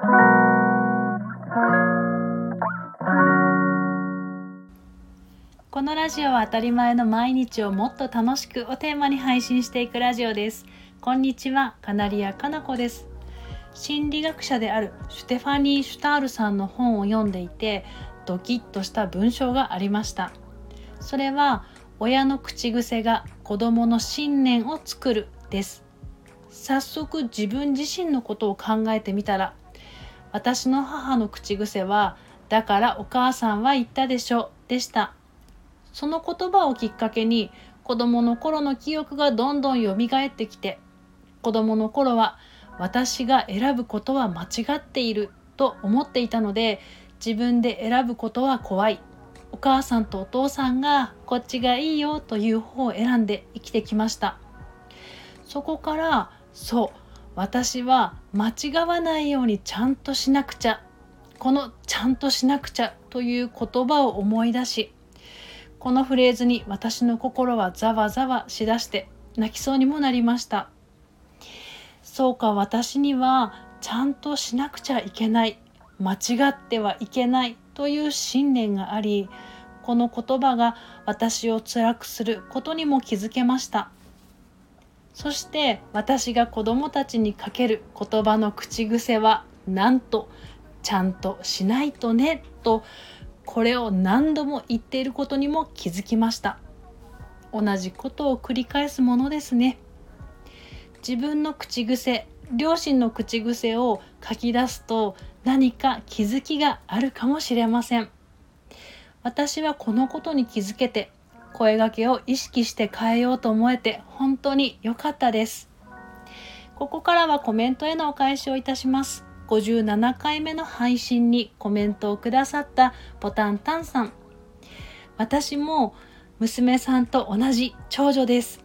このラジオは当たり前の毎日をもっと楽しくをテーマに配信していくラジオです。こんにちは、カナリアかなこです。心理学者であるシュテファニー・シュタールさんの本を読んでいて、ドキッとした文章がありました。それは、親の口癖が子供の信念を作るです。早速自分自身のことを考えてみたら、私の母の口癖は、だからお母さんは言ったでしょでした。その言葉をきっかけに子供の頃の記憶がどんどん蘇ってきて子供の頃は私が選ぶことは間違っていると思っていたので自分で選ぶことは怖いお母さんとお父さんがこっちがいいよという方を選んで生きてきましたそこからそう私は間違わないようにちゃんとしなくちゃ。このちゃんとしなくちゃという言葉を思い出しこのフレーズに私の心はざわざわしだして泣きそうにもなりました。そうか私にはちゃんとしなくちゃいけない間違ってはいけないという信念がありこの言葉が私を辛くすることにも気づけました。そして私が子供たちにかける言葉の口癖はなんとちゃんとしないとねとこれを何度も言っていることにも気づきました。同じことを繰り返すものですね。自分の口癖両親の口癖を書き出すと何か気づきがあるかもしれません。私はこのことに気づけて声がけを意識して変えようと思えて本当に良かったです。ここからはコメントへのお返しをいたします。57回目の配信にコメントをくださったボタンタンさん。私も娘さんと同じ長女です。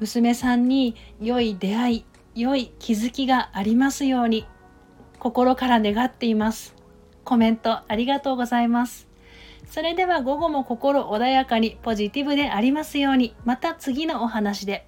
娘さんに良い出会い良い気づきがありますように心から願っています。コメントありがとうございます。それでは午後も心穏やかにポジティブでありますように。また次のお話で。